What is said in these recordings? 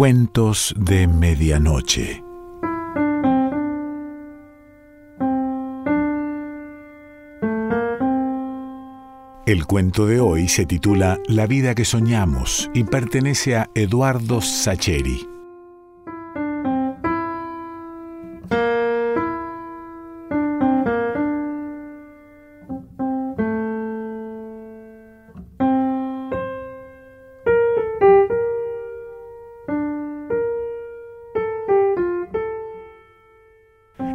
Cuentos de Medianoche. El cuento de hoy se titula La vida que soñamos y pertenece a Eduardo Sacheri.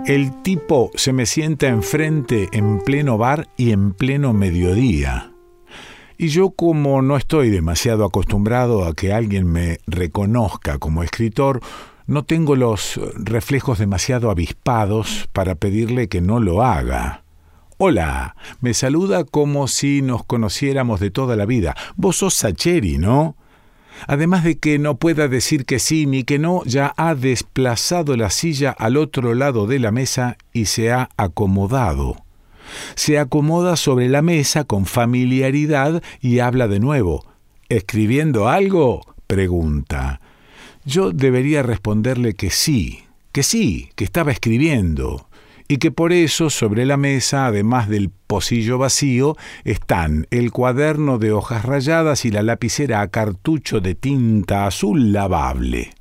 El tipo se me sienta enfrente en pleno bar y en pleno mediodía. Y yo como no estoy demasiado acostumbrado a que alguien me reconozca como escritor, no tengo los reflejos demasiado avispados para pedirle que no lo haga. Hola, me saluda como si nos conociéramos de toda la vida. Vos sos Sacheri, ¿no? Además de que no pueda decir que sí ni que no, ya ha desplazado la silla al otro lado de la mesa y se ha acomodado. Se acomoda sobre la mesa con familiaridad y habla de nuevo. ¿Escribiendo algo? pregunta. Yo debería responderle que sí, que sí, que estaba escribiendo y que por eso sobre la mesa, además del pocillo vacío, están el cuaderno de hojas rayadas y la lapicera a cartucho de tinta azul lavable.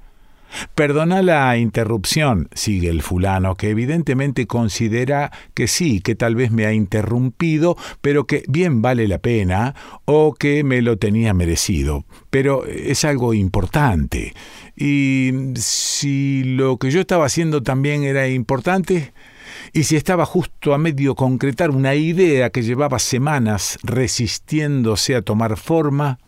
Perdona la interrupción, sigue el fulano, que evidentemente considera que sí, que tal vez me ha interrumpido, pero que bien vale la pena, o que me lo tenía merecido. Pero es algo importante. Y si lo que yo estaba haciendo también era importante, y si estaba justo a medio concretar una idea que llevaba semanas resistiéndose a tomar forma,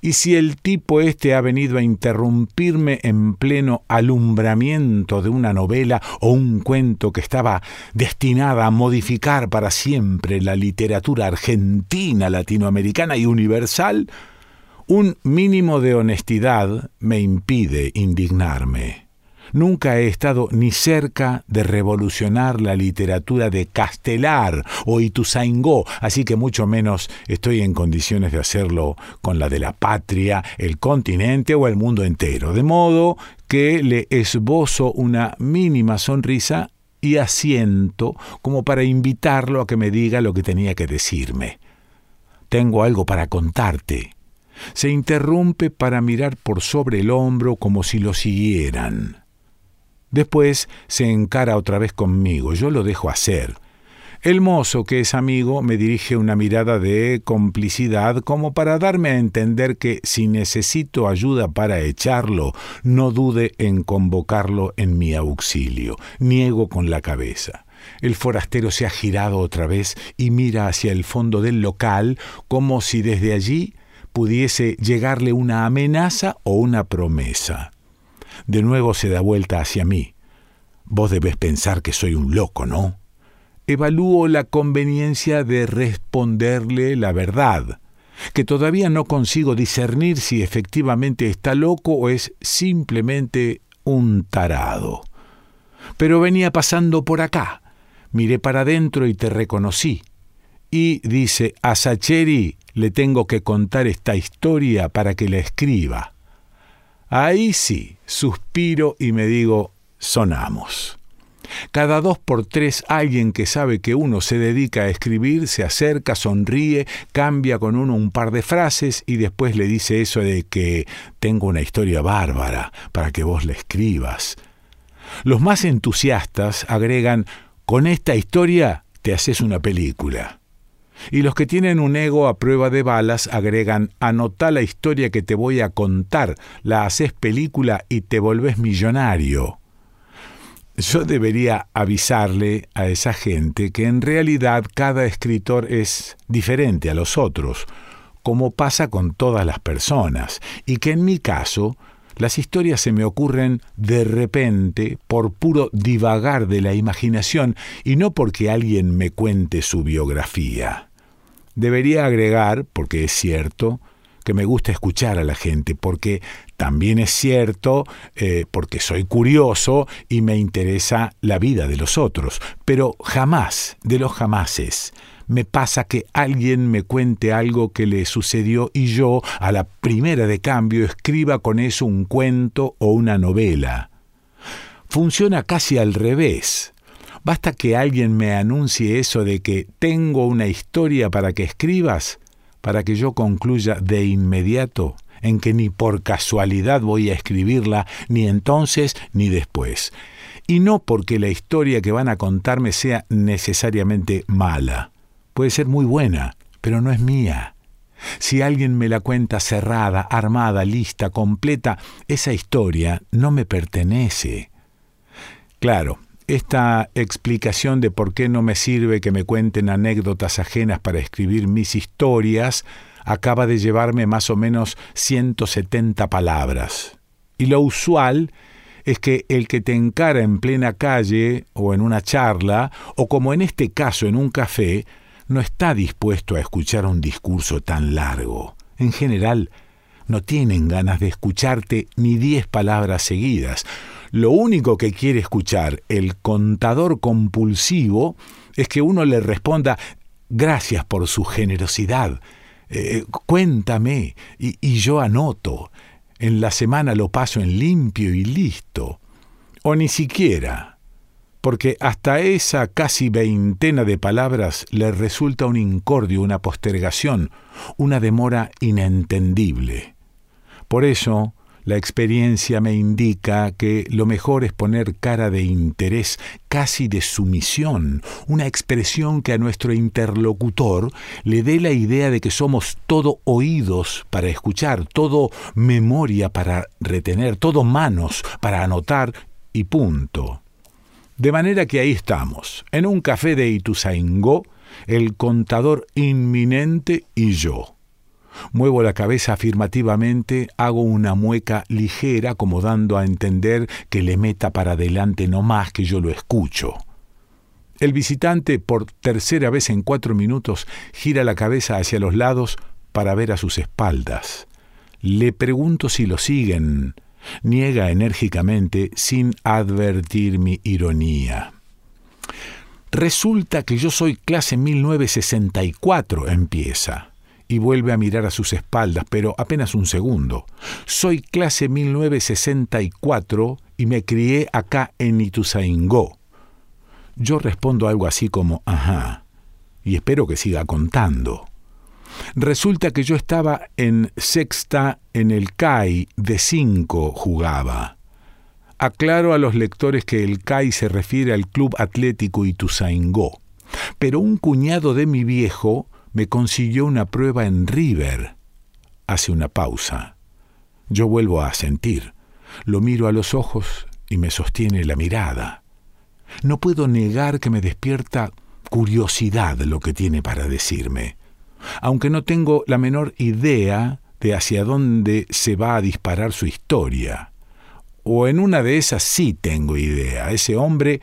y si el tipo este ha venido a interrumpirme en pleno alumbramiento de una novela o un cuento que estaba destinada a modificar para siempre la literatura argentina, latinoamericana y universal, un mínimo de honestidad me impide indignarme. Nunca he estado ni cerca de revolucionar la literatura de Castelar o Ituzaingó, así que mucho menos estoy en condiciones de hacerlo con la de la patria, el continente o el mundo entero. De modo que le esbozo una mínima sonrisa y asiento como para invitarlo a que me diga lo que tenía que decirme. Tengo algo para contarte. Se interrumpe para mirar por sobre el hombro como si lo siguieran. Después se encara otra vez conmigo, yo lo dejo hacer. El mozo, que es amigo, me dirige una mirada de complicidad como para darme a entender que si necesito ayuda para echarlo, no dude en convocarlo en mi auxilio. Niego con la cabeza. El forastero se ha girado otra vez y mira hacia el fondo del local como si desde allí pudiese llegarle una amenaza o una promesa. De nuevo se da vuelta hacia mí. Vos debes pensar que soy un loco, ¿no? Evalúo la conveniencia de responderle la verdad, que todavía no consigo discernir si efectivamente está loco o es simplemente un tarado. Pero venía pasando por acá, miré para adentro y te reconocí. Y dice, a Sacheri le tengo que contar esta historia para que la escriba. Ahí sí, suspiro y me digo, sonamos. Cada dos por tres alguien que sabe que uno se dedica a escribir se acerca, sonríe, cambia con uno un par de frases y después le dice eso de que tengo una historia bárbara para que vos la escribas. Los más entusiastas agregan, con esta historia te haces una película. Y los que tienen un ego a prueba de balas agregan, anota la historia que te voy a contar, la haces película y te volvés millonario. Yo debería avisarle a esa gente que en realidad cada escritor es diferente a los otros, como pasa con todas las personas, y que en mi caso las historias se me ocurren de repente por puro divagar de la imaginación y no porque alguien me cuente su biografía. Debería agregar, porque es cierto, que me gusta escuchar a la gente, porque también es cierto, eh, porque soy curioso y me interesa la vida de los otros, pero jamás, de los jamases, me pasa que alguien me cuente algo que le sucedió y yo, a la primera de cambio, escriba con eso un cuento o una novela. Funciona casi al revés. Basta que alguien me anuncie eso de que tengo una historia para que escribas, para que yo concluya de inmediato en que ni por casualidad voy a escribirla, ni entonces ni después. Y no porque la historia que van a contarme sea necesariamente mala. Puede ser muy buena, pero no es mía. Si alguien me la cuenta cerrada, armada, lista, completa, esa historia no me pertenece. Claro, esta explicación de por qué no me sirve que me cuenten anécdotas ajenas para escribir mis historias acaba de llevarme más o menos 170 palabras. Y lo usual es que el que te encara en plena calle o en una charla, o como en este caso en un café, no está dispuesto a escuchar un discurso tan largo. En general, no tienen ganas de escucharte ni diez palabras seguidas. Lo único que quiere escuchar el contador compulsivo es que uno le responda gracias por su generosidad, eh, cuéntame y, y yo anoto. En la semana lo paso en limpio y listo. O ni siquiera, porque hasta esa casi veintena de palabras le resulta un incordio, una postergación, una demora inentendible. Por eso, la experiencia me indica que lo mejor es poner cara de interés, casi de sumisión, una expresión que a nuestro interlocutor le dé la idea de que somos todo oídos para escuchar, todo memoria para retener, todo manos para anotar y punto. De manera que ahí estamos, en un café de Ituzaingó, el contador inminente y yo. Muevo la cabeza afirmativamente, hago una mueca ligera como dando a entender que le meta para adelante no más que yo lo escucho. El visitante, por tercera vez en cuatro minutos, gira la cabeza hacia los lados para ver a sus espaldas. Le pregunto si lo siguen. Niega enérgicamente sin advertir mi ironía. Resulta que yo soy clase 1964, empieza y vuelve a mirar a sus espaldas, pero apenas un segundo. Soy clase 1964 y me crié acá en Ituzaingó. Yo respondo algo así como, ajá, y espero que siga contando. Resulta que yo estaba en sexta en el CAI, de cinco jugaba. Aclaro a los lectores que el CAI se refiere al Club Atlético Ituzaingó. Pero un cuñado de mi viejo me consiguió una prueba en River. Hace una pausa. Yo vuelvo a sentir. Lo miro a los ojos y me sostiene la mirada. No puedo negar que me despierta curiosidad lo que tiene para decirme, aunque no tengo la menor idea de hacia dónde se va a disparar su historia. O en una de esas sí tengo idea. Ese hombre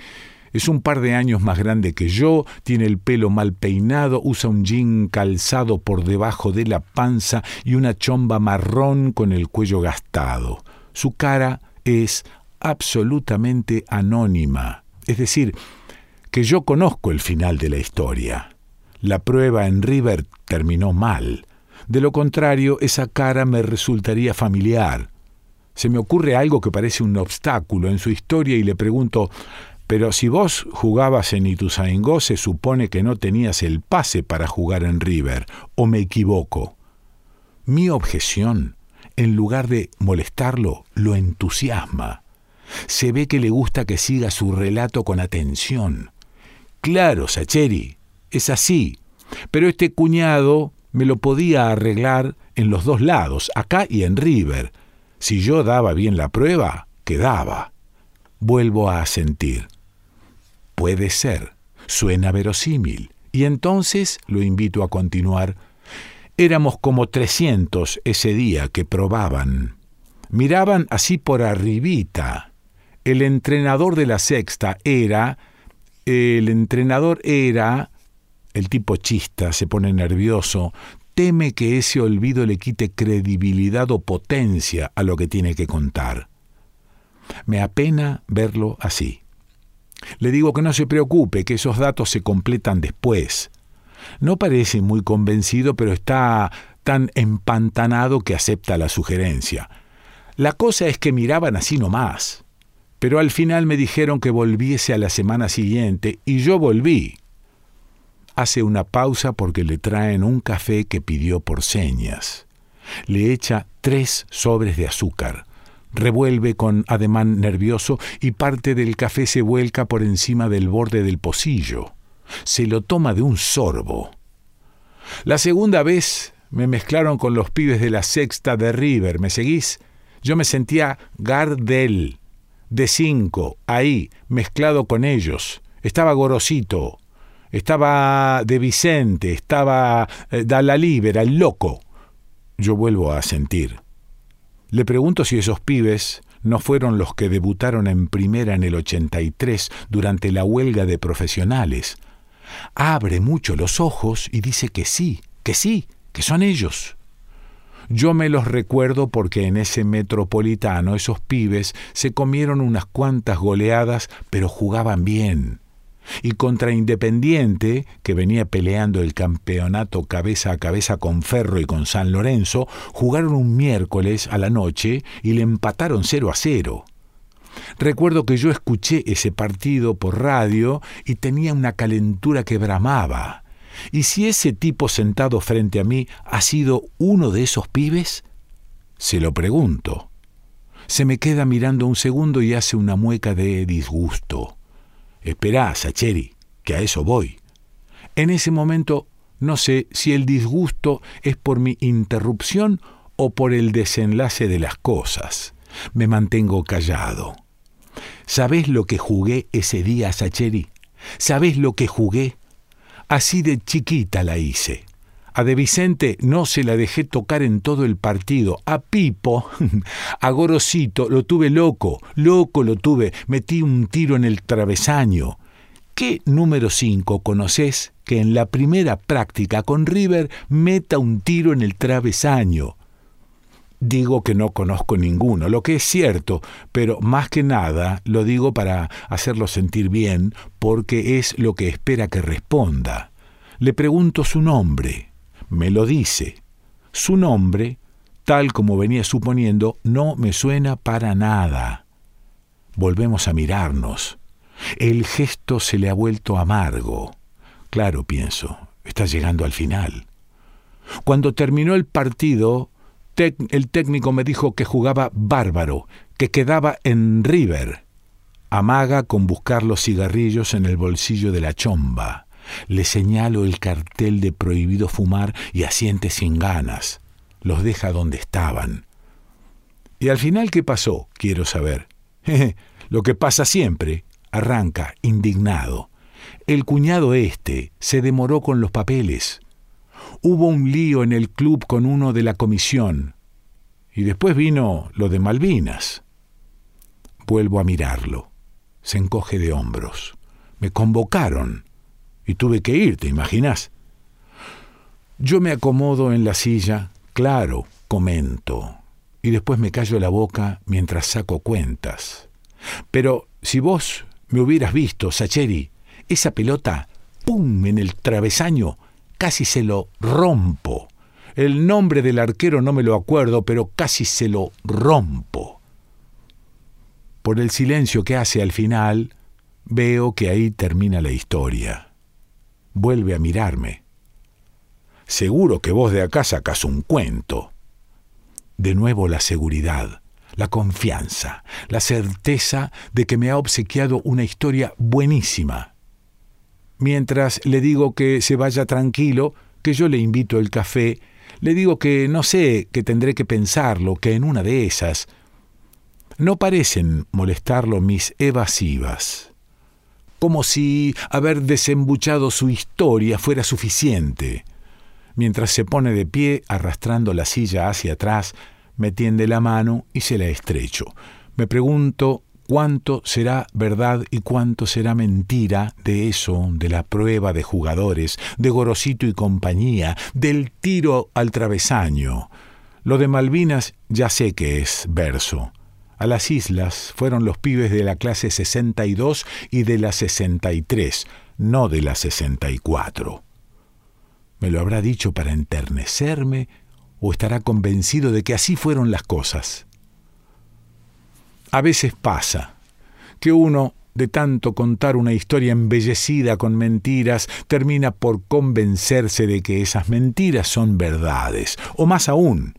es un par de años más grande que yo, tiene el pelo mal peinado, usa un jean calzado por debajo de la panza y una chomba marrón con el cuello gastado. Su cara es absolutamente anónima, es decir, que yo conozco el final de la historia. La prueba en River terminó mal. De lo contrario, esa cara me resultaría familiar. Se me ocurre algo que parece un obstáculo en su historia y le pregunto pero si vos jugabas en Ituzaingó, se supone que no tenías el pase para jugar en River, o me equivoco. Mi objeción, en lugar de molestarlo, lo entusiasma. Se ve que le gusta que siga su relato con atención. Claro, Sacheri, es así. Pero este cuñado me lo podía arreglar en los dos lados, acá y en River. Si yo daba bien la prueba, quedaba. Vuelvo a asentir. Puede ser, suena verosímil. Y entonces lo invito a continuar. Éramos como trescientos ese día que probaban. Miraban así por arribita. El entrenador de la sexta era... El entrenador era... El tipo chista se pone nervioso, teme que ese olvido le quite credibilidad o potencia a lo que tiene que contar. Me apena verlo así. Le digo que no se preocupe, que esos datos se completan después. No parece muy convencido, pero está tan empantanado que acepta la sugerencia. La cosa es que miraban así nomás. Pero al final me dijeron que volviese a la semana siguiente y yo volví. Hace una pausa porque le traen un café que pidió por señas. Le echa tres sobres de azúcar. Revuelve con ademán nervioso y parte del café se vuelca por encima del borde del pocillo. Se lo toma de un sorbo. La segunda vez me mezclaron con los pibes de la sexta de River, ¿me seguís? Yo me sentía Gardel, de cinco, ahí, mezclado con ellos. Estaba Gorosito, estaba De Vicente, estaba eh, Dalla Libera, el loco. Yo vuelvo a sentir. Le pregunto si esos pibes no fueron los que debutaron en primera en el 83 durante la huelga de profesionales. Abre mucho los ojos y dice que sí, que sí, que son ellos. Yo me los recuerdo porque en ese metropolitano esos pibes se comieron unas cuantas goleadas, pero jugaban bien. Y contra Independiente, que venía peleando el campeonato cabeza a cabeza con Ferro y con San Lorenzo, jugaron un miércoles a la noche y le empataron 0 a 0. Recuerdo que yo escuché ese partido por radio y tenía una calentura que bramaba. ¿Y si ese tipo sentado frente a mí ha sido uno de esos pibes? Se lo pregunto. Se me queda mirando un segundo y hace una mueca de disgusto. Esperá, Sacheri, que a eso voy. En ese momento no sé si el disgusto es por mi interrupción o por el desenlace de las cosas. Me mantengo callado. ¿Sabés lo que jugué ese día, Sacheri? ¿Sabés lo que jugué? Así de chiquita la hice. A De Vicente no se la dejé tocar en todo el partido. A Pipo, a Gorosito, lo tuve loco, loco lo tuve. Metí un tiro en el travesaño. ¿Qué número 5 conoces que en la primera práctica con River meta un tiro en el travesaño? Digo que no conozco ninguno, lo que es cierto, pero más que nada lo digo para hacerlo sentir bien, porque es lo que espera que responda. Le pregunto su nombre, me lo dice. Su nombre, tal como venía suponiendo, no me suena para nada. Volvemos a mirarnos. El gesto se le ha vuelto amargo. Claro, pienso, está llegando al final. Cuando terminó el partido, el técnico me dijo que jugaba bárbaro, que quedaba en River. Amaga con buscar los cigarrillos en el bolsillo de la chomba. Le señalo el cartel de prohibido fumar y asiente sin ganas. Los deja donde estaban. ¿Y al final qué pasó? Quiero saber. Lo que pasa siempre. Arranca, indignado. El cuñado este se demoró con los papeles. Hubo un lío en el club con uno de la comisión. Y después vino lo de Malvinas. Vuelvo a mirarlo. Se encoge de hombros. Me convocaron. Y tuve que ir, ¿te imaginas? Yo me acomodo en la silla, claro, comento. Y después me callo la boca mientras saco cuentas. Pero si vos me hubieras visto, Sacheri, esa pelota, ¡pum!, en el travesaño, casi se lo rompo. El nombre del arquero no me lo acuerdo, pero casi se lo rompo. Por el silencio que hace al final, veo que ahí termina la historia. Vuelve a mirarme. Seguro que vos de acá sacas un cuento. De nuevo la seguridad, la confianza, la certeza de que me ha obsequiado una historia buenísima Mientras le digo que se vaya tranquilo, que yo le invito el café, le digo que no sé, que tendré que pensarlo, que en una de esas. No parecen molestarlo mis evasivas. Como si haber desembuchado su historia fuera suficiente. Mientras se pone de pie, arrastrando la silla hacia atrás, me tiende la mano y se la estrecho. Me pregunto cuánto será verdad y cuánto será mentira de eso, de la prueba de jugadores, de Gorosito y compañía, del tiro al travesaño. Lo de Malvinas ya sé que es verso. A las islas fueron los pibes de la clase 62 y de la 63, no de la 64. ¿Me lo habrá dicho para enternecerme o estará convencido de que así fueron las cosas? A veces pasa que uno, de tanto contar una historia embellecida con mentiras, termina por convencerse de que esas mentiras son verdades, o más aún,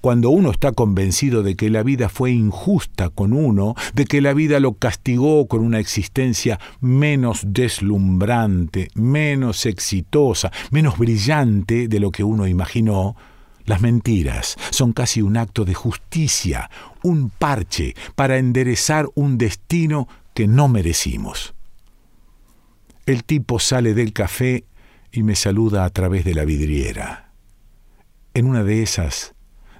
cuando uno está convencido de que la vida fue injusta con uno, de que la vida lo castigó con una existencia menos deslumbrante, menos exitosa, menos brillante de lo que uno imaginó, las mentiras son casi un acto de justicia, un parche para enderezar un destino que no merecimos. El tipo sale del café y me saluda a través de la vidriera. En una de esas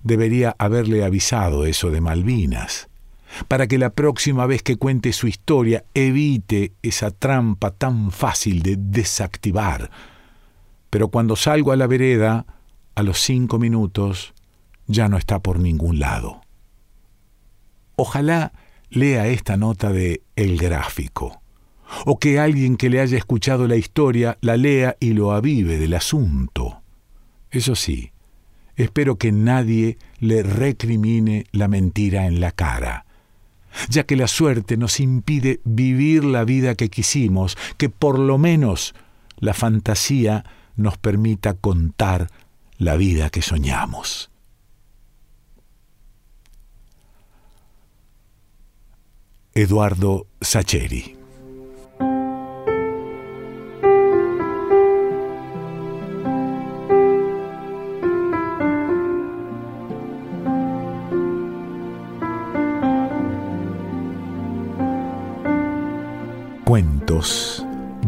debería haberle avisado eso de Malvinas, para que la próxima vez que cuente su historia evite esa trampa tan fácil de desactivar. Pero cuando salgo a la vereda, a los cinco minutos, ya no está por ningún lado. Ojalá lea esta nota de El Gráfico, o que alguien que le haya escuchado la historia la lea y lo avive del asunto. Eso sí, espero que nadie le recrimine la mentira en la cara, ya que la suerte nos impide vivir la vida que quisimos, que por lo menos la fantasía nos permita contar la vida que soñamos. Eduardo Sacheri